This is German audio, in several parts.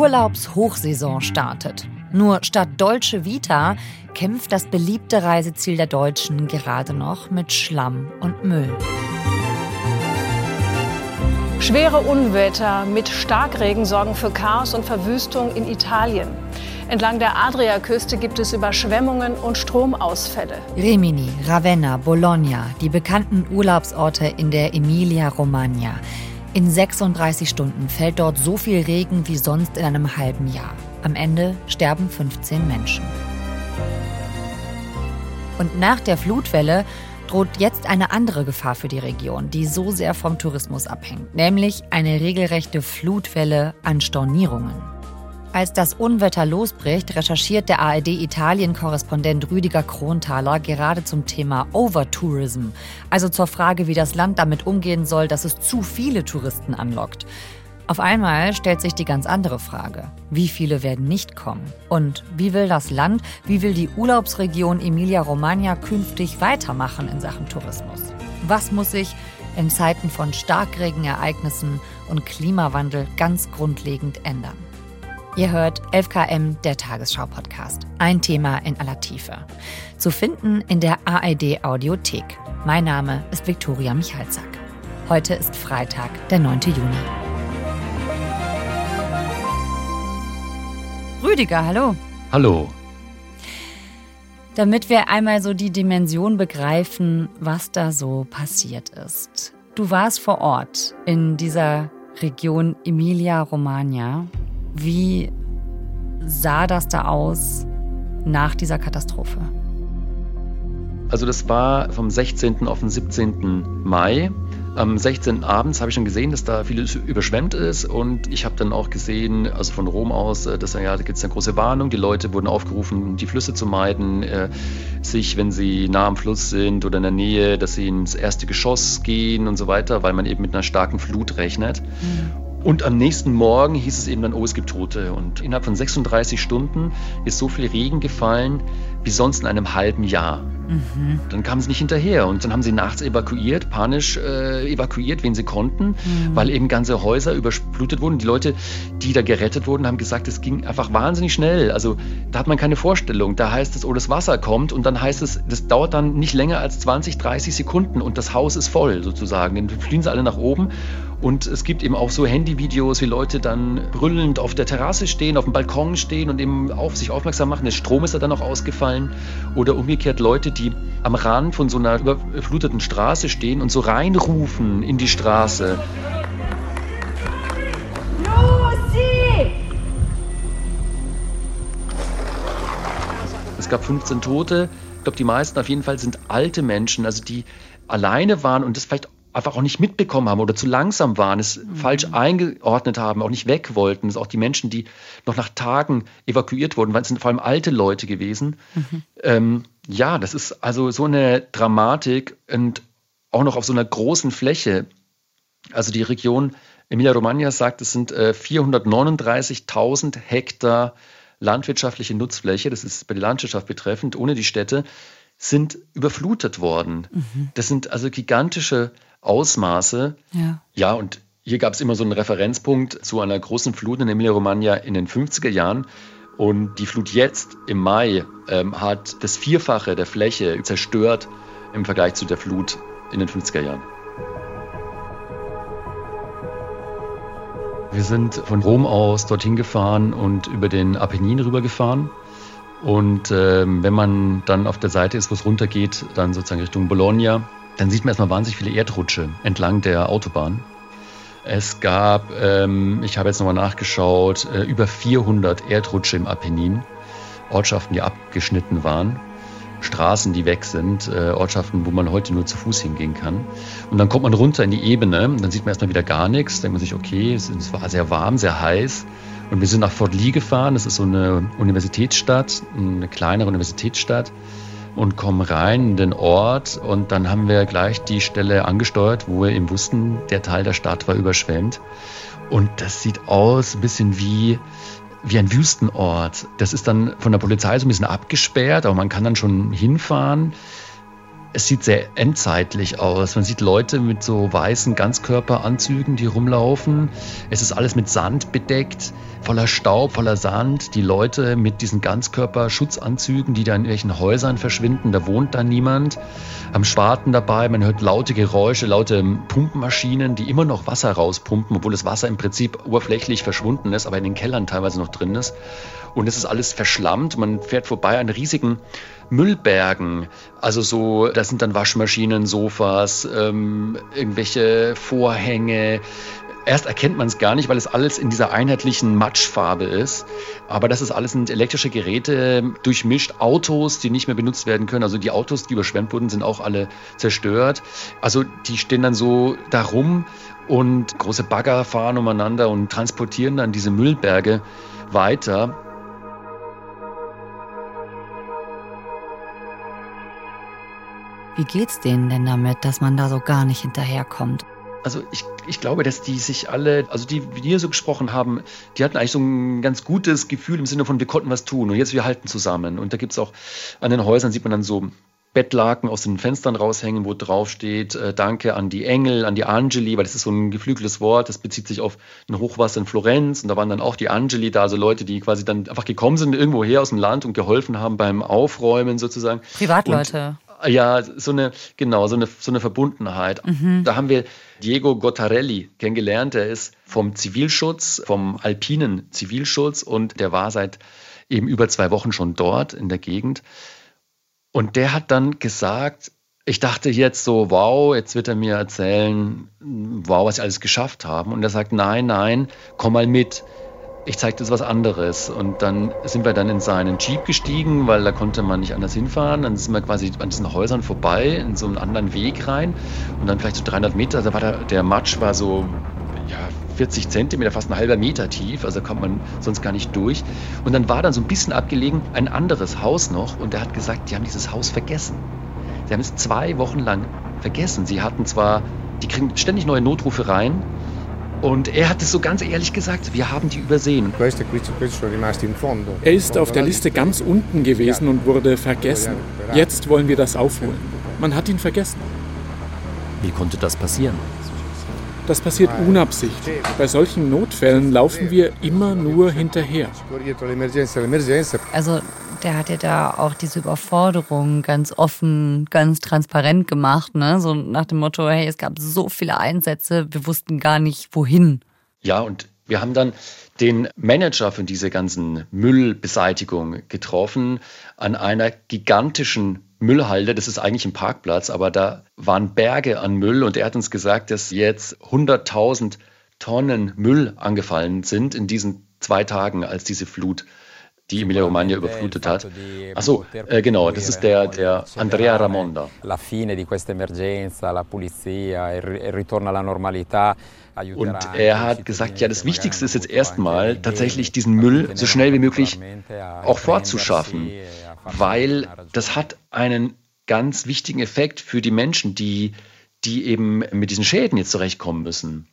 Urlaubshochsaison startet. Nur statt Dolce Vita kämpft das beliebte Reiseziel der Deutschen gerade noch mit Schlamm und Müll. Schwere Unwetter mit Starkregen sorgen für Chaos und Verwüstung in Italien. Entlang der Adriaküste gibt es Überschwemmungen und Stromausfälle. Rimini, Ravenna, Bologna, die bekannten Urlaubsorte in der Emilia-Romagna. In 36 Stunden fällt dort so viel Regen wie sonst in einem halben Jahr. Am Ende sterben 15 Menschen. Und nach der Flutwelle droht jetzt eine andere Gefahr für die Region, die so sehr vom Tourismus abhängt, nämlich eine regelrechte Flutwelle an Stornierungen. Als das Unwetter losbricht, recherchiert der ARD-Italien-Korrespondent Rüdiger Kronthaler gerade zum Thema Overtourism, also zur Frage, wie das Land damit umgehen soll, dass es zu viele Touristen anlockt. Auf einmal stellt sich die ganz andere Frage. Wie viele werden nicht kommen? Und wie will das Land, wie will die Urlaubsregion Emilia-Romagna künftig weitermachen in Sachen Tourismus? Was muss sich in Zeiten von Starkregenereignissen und Klimawandel ganz grundlegend ändern? Ihr hört 11KM, der Tagesschau-Podcast. Ein Thema in aller Tiefe. Zu finden in der ARD Audiothek. Mein Name ist Viktoria Michalzack. Heute ist Freitag, der 9. Juni. Rüdiger, hallo. Hallo. Damit wir einmal so die Dimension begreifen, was da so passiert ist. Du warst vor Ort in dieser Region Emilia-Romagna wie sah das da aus nach dieser Katastrophe? Also das war vom 16. auf den 17. Mai. Am 16. abends habe ich schon gesehen, dass da vieles überschwemmt ist und ich habe dann auch gesehen, also von Rom aus, äh, dass ja, da gibt es eine große Warnung. Die Leute wurden aufgerufen, die Flüsse zu meiden, äh, sich, wenn sie nah am Fluss sind oder in der Nähe, dass sie ins erste Geschoss gehen und so weiter, weil man eben mit einer starken Flut rechnet. Mhm. Und am nächsten Morgen hieß es eben dann, oh, es gibt Tote. Und innerhalb von 36 Stunden ist so viel Regen gefallen wie sonst in einem halben Jahr. Mhm. Dann kamen sie nicht hinterher und dann haben sie nachts evakuiert, panisch äh, evakuiert, wen sie konnten, mhm. weil eben ganze Häuser überflutet wurden. Die Leute, die da gerettet wurden, haben gesagt, es ging einfach wahnsinnig schnell. Also da hat man keine Vorstellung. Da heißt es, oh, das Wasser kommt und dann heißt es, das dauert dann nicht länger als 20, 30 Sekunden und das Haus ist voll sozusagen. Dann fliehen sie alle nach oben und es gibt eben auch so Handyvideos, wie Leute dann brüllend auf der Terrasse stehen, auf dem Balkon stehen und eben auf sich aufmerksam machen. Der Strom ist ja dann noch ausgefallen. Oder umgekehrt Leute, die am Rand von so einer überfluteten Straße stehen und so reinrufen in die Straße. Es gab 15 Tote. Ich glaube, die meisten auf jeden Fall sind alte Menschen, also die alleine waren und das vielleicht einfach auch nicht mitbekommen haben oder zu langsam waren, es mhm. falsch eingeordnet haben, auch nicht weg wollten. Das auch die Menschen, die noch nach Tagen evakuiert wurden, weil es sind vor allem alte Leute gewesen. Mhm. Ähm, ja, das ist also so eine Dramatik und auch noch auf so einer großen Fläche. Also die Region Emilia-Romagna sagt, es sind äh, 439.000 Hektar landwirtschaftliche Nutzfläche, das ist bei der Landwirtschaft betreffend, ohne die Städte, sind überflutet worden. Mhm. Das sind also gigantische Ausmaße. Ja, ja und hier gab es immer so einen Referenzpunkt zu einer großen Flut in Emilia-Romagna in den 50er Jahren. Und die Flut jetzt im Mai ähm, hat das Vierfache der Fläche zerstört im Vergleich zu der Flut in den 50er Jahren. Wir sind von Rom aus dorthin gefahren und über den Apennin rübergefahren. Und ähm, wenn man dann auf der Seite ist, wo es runtergeht, dann sozusagen Richtung Bologna, dann sieht man erstmal wahnsinnig viele Erdrutsche entlang der Autobahn. Es gab, ähm, ich habe jetzt nochmal nachgeschaut, äh, über 400 Erdrutsche im Apennin, Ortschaften, die abgeschnitten waren, Straßen, die weg sind, äh, Ortschaften, wo man heute nur zu Fuß hingehen kann. Und dann kommt man runter in die Ebene, dann sieht man erstmal wieder gar nichts, denkt man sich, okay, es, es war sehr warm, sehr heiß. Und wir sind nach Fort Lee gefahren, das ist so eine Universitätsstadt, eine kleinere Universitätsstadt und kommen rein in den Ort und dann haben wir gleich die Stelle angesteuert, wo wir eben wussten, der Teil der Stadt war überschwemmt. Und das sieht aus ein bisschen wie, wie ein Wüstenort. Das ist dann von der Polizei so ein bisschen abgesperrt, aber man kann dann schon hinfahren. Es sieht sehr endzeitlich aus. Man sieht Leute mit so weißen Ganzkörperanzügen, die rumlaufen. Es ist alles mit Sand bedeckt, voller Staub, voller Sand. Die Leute mit diesen Ganzkörperschutzanzügen, die da in irgendwelchen Häusern verschwinden, da wohnt da niemand. Am Spaten dabei, man hört laute Geräusche, laute Pumpmaschinen, die immer noch Wasser rauspumpen, obwohl das Wasser im Prinzip oberflächlich verschwunden ist, aber in den Kellern teilweise noch drin ist. Und es ist alles verschlammt. Man fährt vorbei an riesigen Müllbergen. Also so, das sind dann Waschmaschinen, Sofas, ähm, irgendwelche Vorhänge. Erst erkennt man es gar nicht, weil es alles in dieser einheitlichen Matschfarbe ist. Aber das ist alles sind elektrische Geräte, durchmischt Autos, die nicht mehr benutzt werden können. Also die Autos, die überschwemmt wurden, sind auch alle zerstört. Also die stehen dann so darum und große Bagger fahren umeinander und transportieren dann diese Müllberge weiter. Wie geht's denen denn damit, dass man da so gar nicht hinterherkommt? Also ich, ich glaube, dass die sich alle, also die, die hier so gesprochen haben, die hatten eigentlich so ein ganz gutes Gefühl im Sinne von, wir konnten was tun und jetzt wir halten zusammen. Und da gibt es auch an den Häusern, sieht man dann so Bettlaken aus den Fenstern raushängen, wo drauf steht, äh, danke an die Engel, an die Angeli, weil das ist so ein geflügeltes Wort, das bezieht sich auf ein Hochwasser in Florenz und da waren dann auch die Angeli da, also Leute, die quasi dann einfach gekommen sind irgendwo her aus dem Land und geholfen haben beim Aufräumen sozusagen. Privatleute. Und ja, so eine, genau, so eine, so eine Verbundenheit. Mhm. Da haben wir Diego Gottarelli kennengelernt. Der ist vom Zivilschutz, vom alpinen Zivilschutz und der war seit eben über zwei Wochen schon dort in der Gegend. Und der hat dann gesagt, ich dachte jetzt so, wow, jetzt wird er mir erzählen, wow, was sie alles geschafft haben. Und er sagt, nein, nein, komm mal mit ich zeige das was anderes. Und dann sind wir dann in seinen Jeep gestiegen, weil da konnte man nicht anders hinfahren. Dann sind wir quasi an diesen Häusern vorbei, in so einen anderen Weg rein. Und dann vielleicht so 300 Meter, da war der, der Matsch war so, ja, 40 Zentimeter, fast ein halber Meter tief, also kommt man sonst gar nicht durch. Und dann war dann so ein bisschen abgelegen ein anderes Haus noch und er hat gesagt, die haben dieses Haus vergessen. Sie haben es zwei Wochen lang vergessen. Sie hatten zwar, die kriegen ständig neue Notrufe rein, und er hat es so ganz ehrlich gesagt, wir haben die übersehen. Er ist auf der Liste ganz unten gewesen und wurde vergessen. Jetzt wollen wir das aufholen. Man hat ihn vergessen. Wie konnte das passieren? Das passiert unabsichtlich. Bei solchen Notfällen laufen wir immer nur hinterher. Also der hat ja da auch diese Überforderung ganz offen, ganz transparent gemacht, ne? So nach dem Motto, hey, es gab so viele Einsätze, wir wussten gar nicht wohin. Ja, und wir haben dann den Manager von dieser ganzen Müllbeseitigung getroffen an einer gigantischen Müllhalde. Das ist eigentlich ein Parkplatz, aber da waren Berge an Müll und er hat uns gesagt, dass jetzt 100.000 Tonnen Müll angefallen sind in diesen zwei Tagen, als diese Flut die Emilia-Romagna überflutet hat. Achso, äh, genau, das ist der, der Andrea Ramonda. Alla normalità. Und er hat gesagt, ja, das Wichtigste ist jetzt erstmal tatsächlich diesen Müll so schnell wie möglich auch fortzuschaffen, weil das hat einen ganz wichtigen Effekt für die Menschen, die, die eben mit diesen Schäden jetzt zurechtkommen müssen.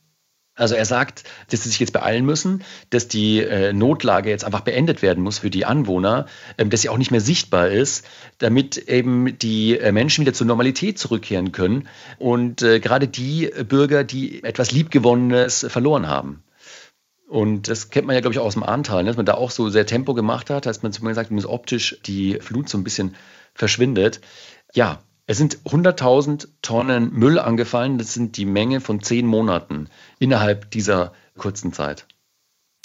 Also er sagt, dass sie sich jetzt beeilen müssen, dass die äh, Notlage jetzt einfach beendet werden muss für die Anwohner, ähm, dass sie auch nicht mehr sichtbar ist, damit eben die äh, Menschen wieder zur Normalität zurückkehren können und äh, gerade die Bürger, die etwas Liebgewonnenes verloren haben. Und das kennt man ja, glaube ich, auch aus dem Ahrtal, ne? dass man da auch so sehr Tempo gemacht hat, dass man zum Beispiel sagt, dass optisch die Flut so ein bisschen verschwindet. Ja, es sind 100.000 Tonnen Müll angefallen. Das sind die Menge von zehn Monaten innerhalb dieser kurzen Zeit.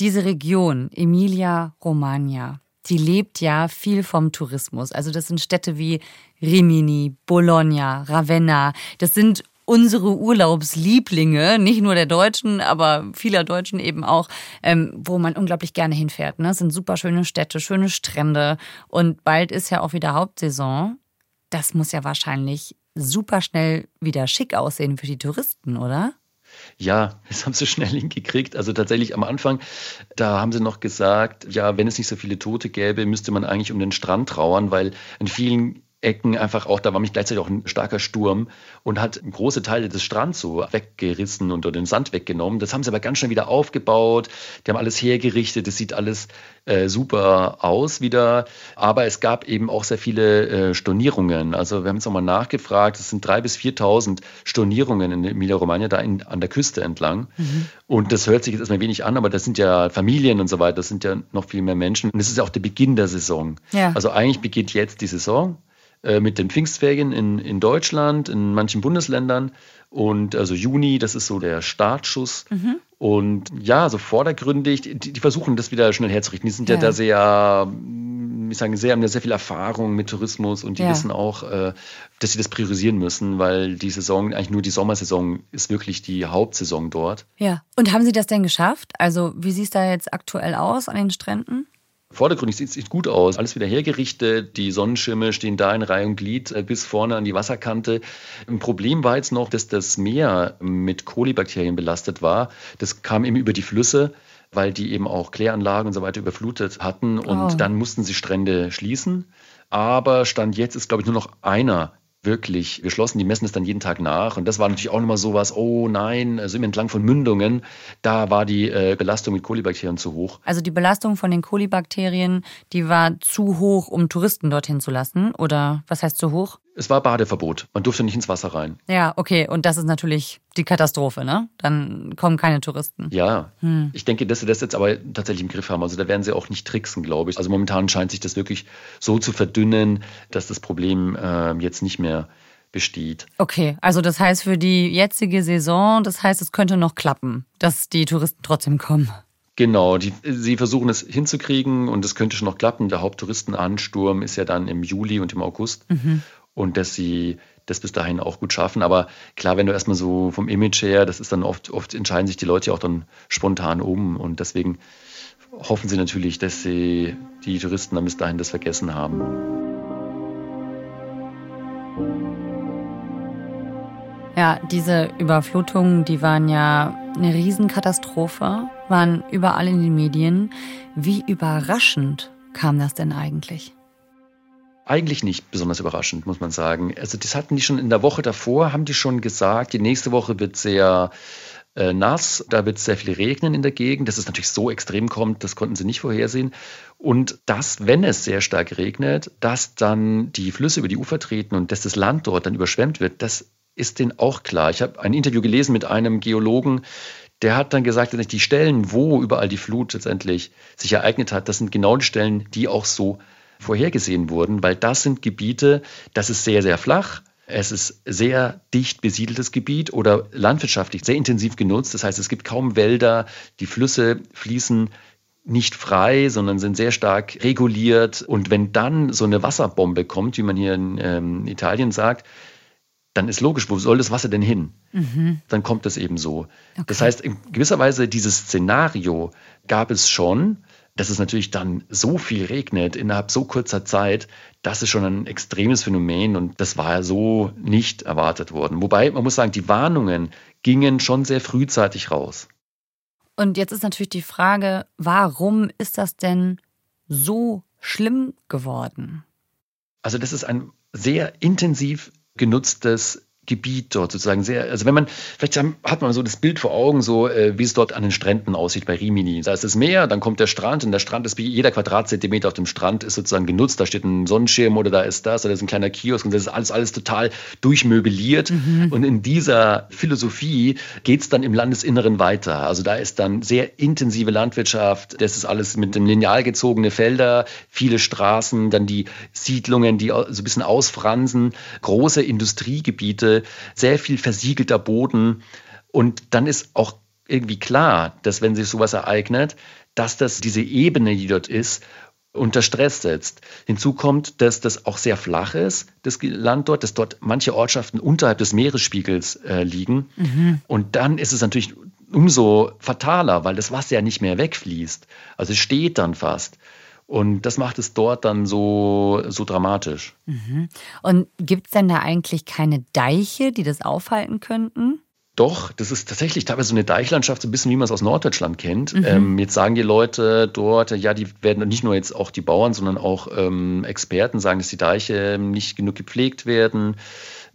Diese Region, Emilia-Romagna, die lebt ja viel vom Tourismus. Also das sind Städte wie Rimini, Bologna, Ravenna. Das sind unsere Urlaubslieblinge, nicht nur der Deutschen, aber vieler Deutschen eben auch, ähm, wo man unglaublich gerne hinfährt. Ne? Das sind super schöne Städte, schöne Strände und bald ist ja auch wieder Hauptsaison. Das muss ja wahrscheinlich super schnell wieder schick aussehen für die Touristen, oder? Ja, das haben sie schnell hingekriegt. Also tatsächlich am Anfang, da haben sie noch gesagt, ja, wenn es nicht so viele Tote gäbe, müsste man eigentlich um den Strand trauern, weil in vielen Ecken einfach auch, da war mich gleichzeitig auch ein starker Sturm und hat große Teile des Strands so weggerissen und den Sand weggenommen. Das haben sie aber ganz schnell wieder aufgebaut. Die haben alles hergerichtet. Das sieht alles äh, super aus wieder. Aber es gab eben auch sehr viele äh, Stornierungen. Also wir haben jetzt nochmal nachgefragt. Es sind drei bis 4.000 Stornierungen in Emilia-Romagna da in, an der Küste entlang. Mhm. Und das hört sich jetzt erstmal wenig an, aber das sind ja Familien und so weiter. Das sind ja noch viel mehr Menschen. Und es ist ja auch der Beginn der Saison. Ja. Also eigentlich beginnt jetzt die Saison. Äh, mit den Pfingstferien in, in Deutschland, in manchen Bundesländern. Und also Juni, das ist so der Startschuss. Mhm. Und ja, so vordergründig, die, die, versuchen das wieder schnell herzurichten. Die sind ja, ja da sehr, ich sage, sehr, haben ja sehr viel Erfahrung mit Tourismus und die ja. wissen auch, äh, dass sie das priorisieren müssen, weil die Saison, eigentlich nur die Sommersaison ist wirklich die Hauptsaison dort. Ja. Und haben Sie das denn geschafft? Also, wie sieht es da jetzt aktuell aus an den Stränden? Vordergründig sieht es gut aus. Alles wieder hergerichtet. Die Sonnenschirme stehen da in Reihe und Glied äh, bis vorne an die Wasserkante. Ein Problem war jetzt noch, dass das Meer mit Kolibakterien belastet war. Das kam eben über die Flüsse, weil die eben auch Kläranlagen und so weiter überflutet hatten. Und oh. dann mussten sie Strände schließen. Aber Stand jetzt ist, glaube ich, nur noch einer wirklich geschlossen. Die messen es dann jeden Tag nach. Und das war natürlich auch nochmal sowas, oh nein, also im entlang von Mündungen, da war die äh, Belastung mit Kolibakterien zu hoch. Also die Belastung von den Kolibakterien, die war zu hoch, um Touristen dorthin zu lassen? Oder was heißt zu hoch? Es war Badeverbot. Man durfte nicht ins Wasser rein. Ja, okay. Und das ist natürlich die Katastrophe, ne? Dann kommen keine Touristen. Ja. Hm. Ich denke, dass sie das jetzt aber tatsächlich im Griff haben. Also da werden sie auch nicht tricksen, glaube ich. Also momentan scheint sich das wirklich so zu verdünnen, dass das Problem äh, jetzt nicht mehr besteht. Okay, also das heißt für die jetzige Saison, das heißt, es könnte noch klappen, dass die Touristen trotzdem kommen. Genau, die, sie versuchen es hinzukriegen und es könnte schon noch klappen. Der Haupttouristenansturm ist ja dann im Juli und im August. Mhm und dass sie das bis dahin auch gut schaffen. Aber klar, wenn du erstmal so vom Image her, das ist dann oft, oft entscheiden sich die Leute auch dann spontan um und deswegen hoffen sie natürlich, dass sie die Touristen dann bis dahin das vergessen haben. Ja, diese Überflutungen, die waren ja eine Riesenkatastrophe, waren überall in den Medien. Wie überraschend kam das denn eigentlich? Eigentlich nicht besonders überraschend, muss man sagen. Also das hatten die schon in der Woche davor, haben die schon gesagt, die nächste Woche wird sehr äh, nass, da wird sehr viel regnen in der Gegend. Dass es natürlich so extrem kommt, das konnten sie nicht vorhersehen. Und dass, wenn es sehr stark regnet, dass dann die Flüsse über die Ufer treten und dass das Land dort dann überschwemmt wird, das ist denen auch klar. Ich habe ein Interview gelesen mit einem Geologen, der hat dann gesagt, dass die Stellen, wo überall die Flut letztendlich sich ereignet hat, das sind genau die Stellen, die auch so vorhergesehen wurden, weil das sind Gebiete, das ist sehr, sehr flach. Es ist sehr dicht besiedeltes Gebiet oder landwirtschaftlich sehr intensiv genutzt. Das heißt, es gibt kaum Wälder, die Flüsse fließen nicht frei, sondern sind sehr stark reguliert. Und wenn dann so eine Wasserbombe kommt, wie man hier in ähm, Italien sagt, dann ist logisch, wo soll das Wasser denn hin? Mhm. Dann kommt es eben so. Okay. Das heißt, in gewisser Weise dieses Szenario gab es schon, dass es natürlich dann so viel regnet innerhalb so kurzer Zeit, das ist schon ein extremes Phänomen und das war ja so nicht erwartet worden. Wobei, man muss sagen, die Warnungen gingen schon sehr frühzeitig raus. Und jetzt ist natürlich die Frage, warum ist das denn so schlimm geworden? Also das ist ein sehr intensiv genutztes Gebiet dort sozusagen sehr, also wenn man, vielleicht hat man so das Bild vor Augen, so äh, wie es dort an den Stränden aussieht bei Rimini. Da ist das Meer, dann kommt der Strand und der Strand ist wie jeder Quadratzentimeter auf dem Strand ist sozusagen genutzt. Da steht ein Sonnenschirm oder da ist das oder da ist ein kleiner Kiosk und das ist alles, alles total durchmöbliert. Mhm. Und in dieser Philosophie geht es dann im Landesinneren weiter. Also da ist dann sehr intensive Landwirtschaft, das ist alles mit dem Lineal gezogene Felder, viele Straßen, dann die Siedlungen, die so ein bisschen ausfransen, große Industriegebiete sehr viel versiegelter Boden. Und dann ist auch irgendwie klar, dass wenn sich sowas ereignet, dass das diese Ebene, die dort ist, unter Stress setzt. Hinzu kommt, dass das auch sehr flach ist, das Land dort, dass dort manche Ortschaften unterhalb des Meeresspiegels äh, liegen. Mhm. Und dann ist es natürlich umso fataler, weil das Wasser ja nicht mehr wegfließt. Also es steht dann fast. Und das macht es dort dann so, so dramatisch. Mhm. Und gibt es denn da eigentlich keine Deiche, die das aufhalten könnten? Doch, das ist tatsächlich teilweise so eine Deichlandschaft, so ein bisschen wie man es aus Norddeutschland kennt. Mhm. Ähm, jetzt sagen die Leute dort, ja, die werden nicht nur jetzt auch die Bauern, sondern auch ähm, Experten sagen, dass die Deiche nicht genug gepflegt werden.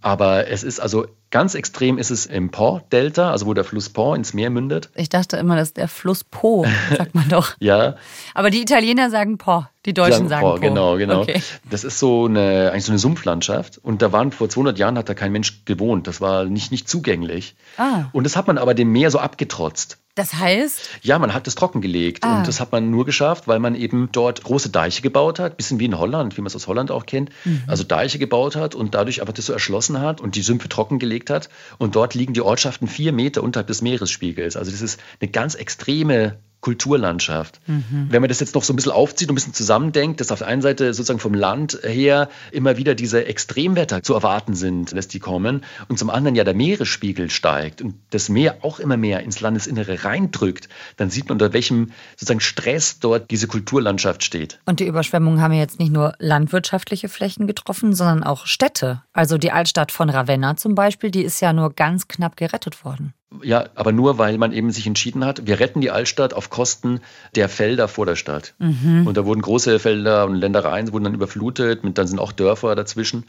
Aber es ist also Ganz extrem ist es im Po-Delta, also wo der Fluss Po ins Meer mündet. Ich dachte immer, das ist der Fluss Po, sagt man doch. ja. Aber die Italiener sagen Po, die Deutschen sagen, sagen Po. Genau, genau. Okay. Das ist so eine, eigentlich so eine Sumpflandschaft. Und da waren vor 200 Jahren hat da kein Mensch gewohnt. Das war nicht, nicht zugänglich. Ah. Und das hat man aber dem Meer so abgetrotzt. Das heißt? Ja, man hat es trockengelegt. Ah. Und das hat man nur geschafft, weil man eben dort große Deiche gebaut hat, bisschen wie in Holland, wie man es aus Holland auch kennt. Mhm. Also Deiche gebaut hat und dadurch einfach das so erschlossen hat und die Sümpfe trockengelegt hat. Und dort liegen die Ortschaften vier Meter unterhalb des Meeresspiegels. Also das ist eine ganz extreme Kulturlandschaft. Mhm. Wenn man das jetzt noch so ein bisschen aufzieht und ein bisschen zusammendenkt, dass auf der einen Seite sozusagen vom Land her immer wieder diese Extremwetter zu erwarten sind, dass die kommen und zum anderen ja der Meeresspiegel steigt und das Meer auch immer mehr ins Landesinnere reindrückt, dann sieht man unter welchem sozusagen Stress dort diese Kulturlandschaft steht. Und die Überschwemmungen haben ja jetzt nicht nur landwirtschaftliche Flächen getroffen, sondern auch Städte. Also die Altstadt von Ravenna zum Beispiel, die ist ja nur ganz knapp gerettet worden. Ja, aber nur weil man eben sich entschieden hat, wir retten die Altstadt auf Kosten der Felder vor der Stadt. Mhm. Und da wurden große Felder und Ländereien wurden dann überflutet, mit, dann sind auch Dörfer dazwischen.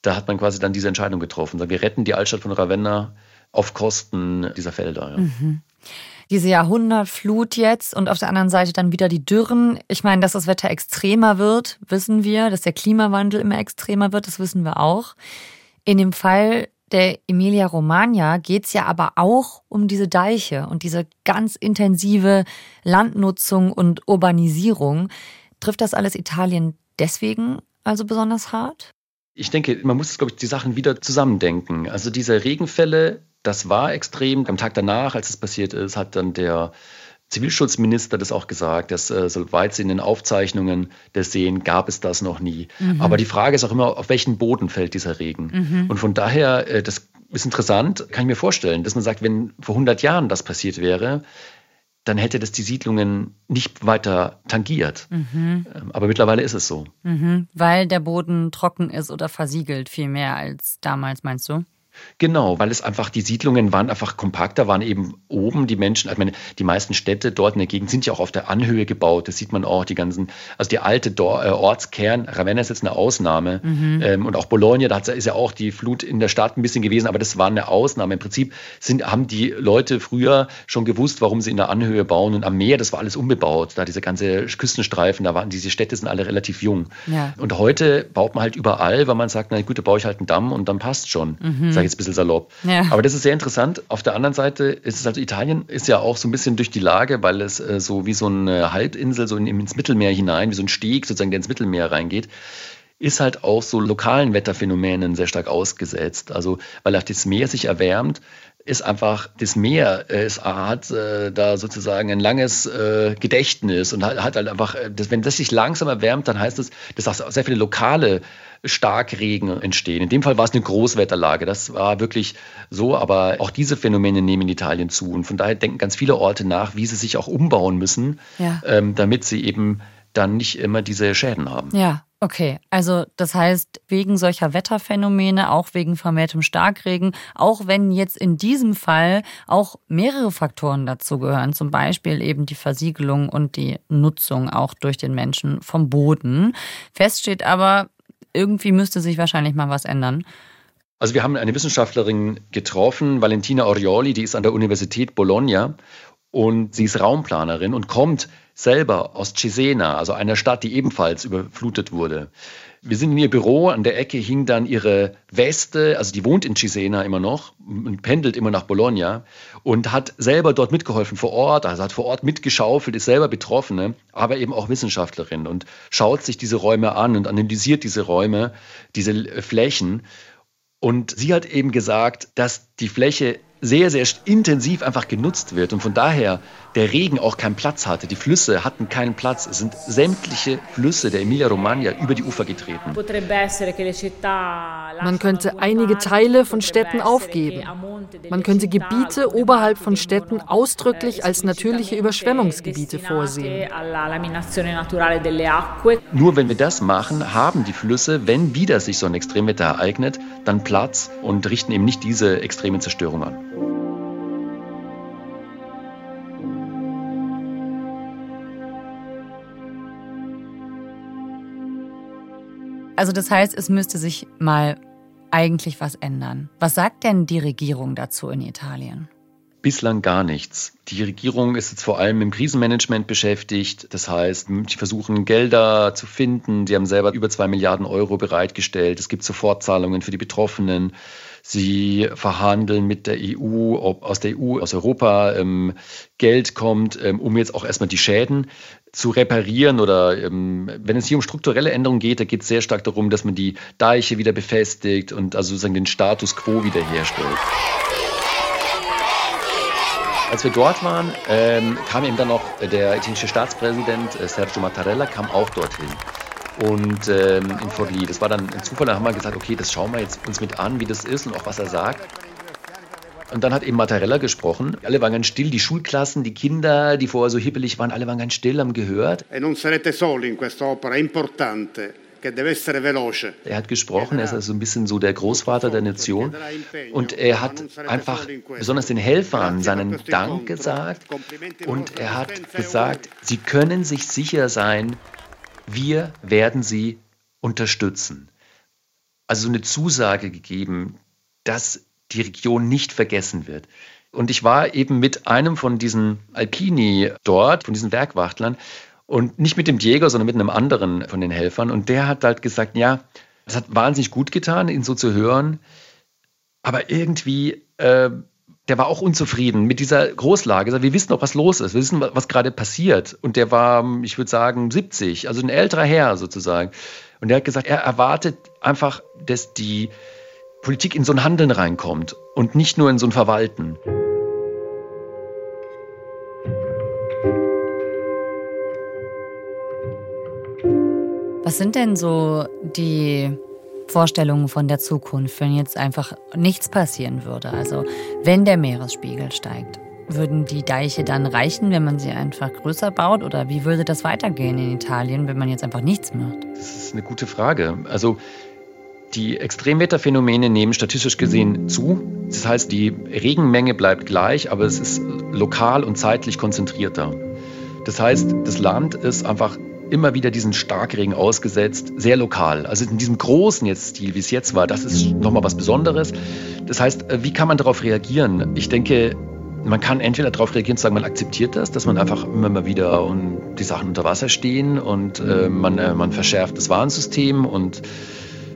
Da hat man quasi dann diese Entscheidung getroffen. Wir retten die Altstadt von Ravenna auf Kosten dieser Felder. Ja. Mhm. Diese Jahrhundertflut jetzt und auf der anderen Seite dann wieder die Dürren. Ich meine, dass das Wetter extremer wird, wissen wir. Dass der Klimawandel immer extremer wird, das wissen wir auch. In dem Fall der Emilia Romagna geht es ja aber auch um diese Deiche und diese ganz intensive Landnutzung und Urbanisierung. Trifft das alles Italien deswegen also besonders hart? Ich denke, man muss, glaube ich, die Sachen wieder zusammendenken. Also diese Regenfälle, das war extrem. Am Tag danach, als es passiert ist, hat dann der Zivilschutzminister das auch gesagt, dass äh, soweit sie in den Aufzeichnungen das sehen, gab es das noch nie. Mhm. Aber die Frage ist auch immer, auf welchen Boden fällt dieser Regen? Mhm. Und von daher, äh, das ist interessant, kann ich mir vorstellen, dass man sagt, wenn vor 100 Jahren das passiert wäre, dann hätte das die Siedlungen nicht weiter tangiert. Mhm. Ähm, aber mittlerweile ist es so. Mhm. Weil der Boden trocken ist oder versiegelt viel mehr als damals, meinst du? Genau, weil es einfach, die Siedlungen waren einfach kompakter, waren eben oben die Menschen, ich meine, die meisten Städte dort in der Gegend sind ja auch auf der Anhöhe gebaut, das sieht man auch, die ganzen, also die alte Dor äh, Ortskern, Ravenna ist jetzt eine Ausnahme mhm. ähm, und auch Bologna, da ist ja auch die Flut in der Stadt ein bisschen gewesen, aber das war eine Ausnahme. Im Prinzip sind, haben die Leute früher schon gewusst, warum sie in der Anhöhe bauen und am Meer, das war alles unbebaut, da diese ganze Küstenstreifen, da waren diese Städte sind alle relativ jung. Ja. Und heute baut man halt überall, weil man sagt, na gut, da baue ich halt einen Damm und dann passt schon. Mhm sage jetzt ein bisschen salopp. Ja. Aber das ist sehr interessant. Auf der anderen Seite ist es also, Italien ist ja auch so ein bisschen durch die Lage, weil es äh, so wie so eine Halbinsel so in, ins Mittelmeer hinein, wie so ein Steg sozusagen, der ins Mittelmeer reingeht ist halt auch so lokalen Wetterphänomenen sehr stark ausgesetzt. Also weil auch das Meer sich erwärmt, ist einfach das Meer, es hat äh, da sozusagen ein langes äh, Gedächtnis und hat, hat halt einfach, äh, das, wenn das sich langsam erwärmt, dann heißt es, dass auch sehr viele lokale Starkregen entstehen. In dem Fall war es eine Großwetterlage. Das war wirklich so, aber auch diese Phänomene nehmen in Italien zu. Und von daher denken ganz viele Orte nach, wie sie sich auch umbauen müssen, ja. ähm, damit sie eben dann nicht immer diese Schäden haben. Ja, okay. Also das heißt, wegen solcher Wetterphänomene, auch wegen vermehrtem Starkregen, auch wenn jetzt in diesem Fall auch mehrere Faktoren dazu gehören, zum Beispiel eben die Versiegelung und die Nutzung auch durch den Menschen vom Boden. Fest steht aber, irgendwie müsste sich wahrscheinlich mal was ändern. Also wir haben eine Wissenschaftlerin getroffen, Valentina Orioli, die ist an der Universität Bologna und sie ist Raumplanerin und kommt selber aus Cesena, also einer Stadt, die ebenfalls überflutet wurde. Wir sind in ihr Büro, an der Ecke hing dann ihre Weste, also die wohnt in Cesena immer noch und pendelt immer nach Bologna und hat selber dort mitgeholfen vor Ort, also hat vor Ort mitgeschaufelt, ist selber Betroffene, aber eben auch Wissenschaftlerin und schaut sich diese Räume an und analysiert diese Räume, diese Flächen. Und sie hat eben gesagt, dass die Fläche sehr, sehr intensiv einfach genutzt wird und von daher der Regen auch keinen Platz hatte. Die Flüsse hatten keinen Platz. Es sind sämtliche Flüsse der Emilia-Romagna über die Ufer getreten. Man könnte einige Teile von Städten aufgeben. Man könnte Gebiete oberhalb von Städten ausdrücklich als natürliche Überschwemmungsgebiete vorsehen. Nur wenn wir das machen, haben die Flüsse, wenn wieder sich so ein Extremwetter ereignet, dann Platz und richten eben nicht diese extreme Zerstörung an. Also das heißt, es müsste sich mal eigentlich was ändern. Was sagt denn die Regierung dazu in Italien? Bislang gar nichts. Die Regierung ist jetzt vor allem im Krisenmanagement beschäftigt. Das heißt, sie versuchen Gelder zu finden. Sie haben selber über zwei Milliarden Euro bereitgestellt. Es gibt Sofortzahlungen für die Betroffenen. Sie verhandeln mit der EU, ob aus der EU, aus Europa ähm, Geld kommt, ähm, um jetzt auch erstmal die Schäden zu reparieren oder ähm, wenn es hier um strukturelle Änderungen geht, da geht es sehr stark darum, dass man die Deiche wieder befestigt und also sozusagen den Status quo wiederherstellt. Als wir dort waren, ähm, kam eben dann noch der italienische Staatspräsident äh, Sergio Mattarella, kam auch dorthin. Und ähm, in Forlì, das war dann ein Zufall, da haben wir gesagt, okay, das schauen wir jetzt uns mit an, wie das ist und auch was er sagt. Und dann hat eben Mattarella gesprochen. Alle waren ganz still, die Schulklassen, die Kinder, die vorher so hippelig waren, alle waren ganz still, haben gehört. E non sarete soli in questa opera importante. Er hat gesprochen, er ist also ein bisschen so der Großvater der Nation und er hat einfach besonders den Helfern seinen Dank gesagt und er hat gesagt, sie können sich sicher sein, wir werden sie unterstützen. Also so eine Zusage gegeben, dass die Region nicht vergessen wird. Und ich war eben mit einem von diesen Alpini dort, von diesen Werkwachtlern, und nicht mit dem Diego, sondern mit einem anderen von den Helfern. Und der hat halt gesagt, ja, es hat wahnsinnig gut getan, ihn so zu hören. Aber irgendwie, äh, der war auch unzufrieden mit dieser Großlage. Wir wissen auch, was los ist. Wir wissen, was gerade passiert. Und der war, ich würde sagen, 70, also ein älterer Herr sozusagen. Und der hat gesagt, er erwartet einfach, dass die Politik in so ein Handeln reinkommt und nicht nur in so ein Verwalten. Was sind denn so die Vorstellungen von der Zukunft, wenn jetzt einfach nichts passieren würde? Also wenn der Meeresspiegel steigt, würden die Deiche dann reichen, wenn man sie einfach größer baut? Oder wie würde das weitergehen in Italien, wenn man jetzt einfach nichts macht? Das ist eine gute Frage. Also die Extremwetterphänomene nehmen statistisch gesehen zu. Das heißt, die Regenmenge bleibt gleich, aber es ist lokal und zeitlich konzentrierter. Das heißt, das Land ist einfach immer wieder diesen Starkregen ausgesetzt, sehr lokal. Also in diesem großen jetzt Stil, wie es jetzt war, das ist nochmal was Besonderes. Das heißt, äh, wie kann man darauf reagieren? Ich denke, man kann entweder darauf reagieren, zu sagen, man akzeptiert das, dass man einfach immer mal wieder und die Sachen unter Wasser stehen und äh, man, äh, man verschärft das Warnsystem und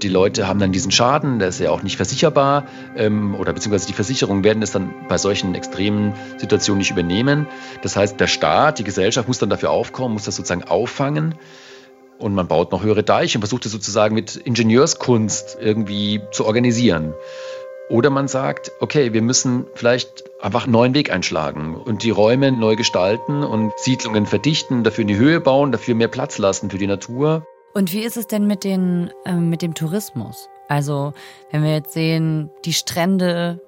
die Leute haben dann diesen Schaden, der ist ja auch nicht versicherbar ähm, oder beziehungsweise die Versicherungen werden es dann bei solchen extremen Situationen nicht übernehmen. Das heißt, der Staat, die Gesellschaft muss dann dafür aufkommen, muss das sozusagen auffangen und man baut noch höhere Deiche und versucht es sozusagen mit Ingenieurskunst irgendwie zu organisieren. Oder man sagt, okay, wir müssen vielleicht einfach einen neuen Weg einschlagen und die Räume neu gestalten und Siedlungen verdichten, dafür in die Höhe bauen, dafür mehr Platz lassen für die Natur. Und wie ist es denn mit, den, äh, mit dem Tourismus? Also, wenn wir jetzt sehen, die Strände,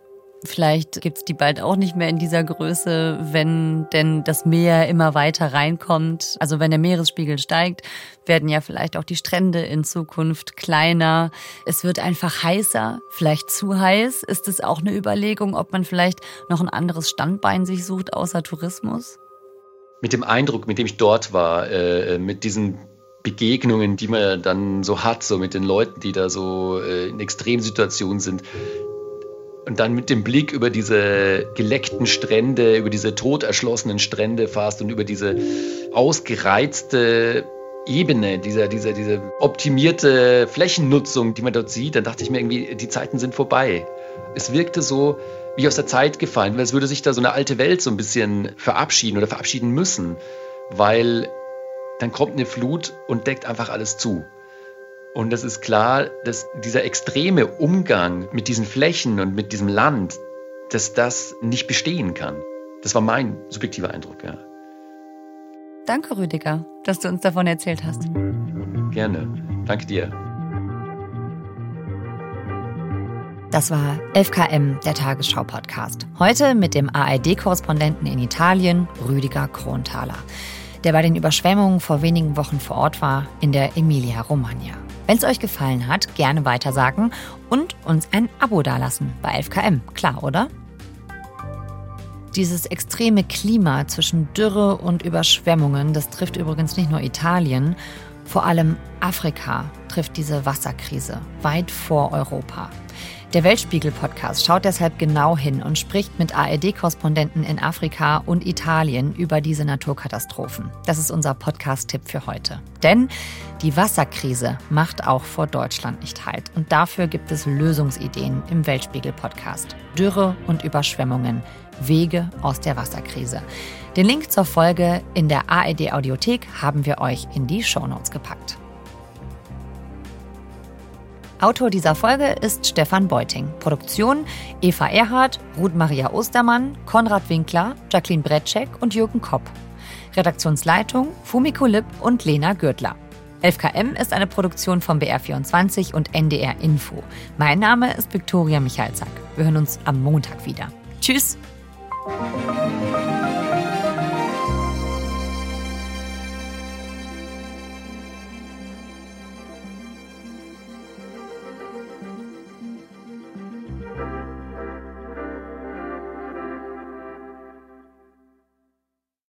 vielleicht gibt es die bald auch nicht mehr in dieser Größe, wenn denn das Meer immer weiter reinkommt. Also, wenn der Meeresspiegel steigt, werden ja vielleicht auch die Strände in Zukunft kleiner. Es wird einfach heißer, vielleicht zu heiß. Ist es auch eine Überlegung, ob man vielleicht noch ein anderes Standbein sich sucht außer Tourismus? Mit dem Eindruck, mit dem ich dort war, äh, mit diesen Begegnungen, die man dann so hat, so mit den Leuten, die da so äh, in Extremsituationen sind. Und dann mit dem Blick über diese geleckten Strände, über diese toterschlossenen Strände fast und über diese ausgereizte Ebene, dieser, dieser, diese optimierte Flächennutzung, die man dort sieht, dann dachte ich mir irgendwie, die Zeiten sind vorbei. Es wirkte so wie aus der Zeit gefallen, als würde sich da so eine alte Welt so ein bisschen verabschieden oder verabschieden müssen, weil dann kommt eine Flut und deckt einfach alles zu. Und es ist klar, dass dieser extreme Umgang mit diesen Flächen und mit diesem Land, dass das nicht bestehen kann. Das war mein subjektiver Eindruck, ja. Danke, Rüdiger, dass du uns davon erzählt hast. Gerne. Danke dir. Das war 11KM, der Tagesschau-Podcast. Heute mit dem ARD-Korrespondenten in Italien, Rüdiger Kronthaler der bei den Überschwemmungen vor wenigen Wochen vor Ort war in der Emilia-Romagna. Wenn es euch gefallen hat, gerne weitersagen und uns ein Abo dalassen bei 11KM. Klar, oder? Dieses extreme Klima zwischen Dürre und Überschwemmungen, das trifft übrigens nicht nur Italien, vor allem Afrika trifft diese Wasserkrise weit vor Europa. Der Weltspiegel-Podcast schaut deshalb genau hin und spricht mit ARD-Korrespondenten in Afrika und Italien über diese Naturkatastrophen. Das ist unser Podcast-Tipp für heute. Denn die Wasserkrise macht auch vor Deutschland nicht halt. Und dafür gibt es Lösungsideen im Weltspiegel-Podcast. Dürre und Überschwemmungen. Wege aus der Wasserkrise. Den Link zur Folge in der ARD-Audiothek haben wir euch in die Shownotes gepackt. Autor dieser Folge ist Stefan Beuting. Produktion Eva Erhardt, Ruth Maria Ostermann, Konrad Winkler, Jacqueline Bretschek und Jürgen Kopp. Redaktionsleitung Fumiko Lipp und Lena Gürtler. 11KM ist eine Produktion von BR24 und NDR Info. Mein Name ist Viktoria Michalzack. Wir hören uns am Montag wieder. Tschüss!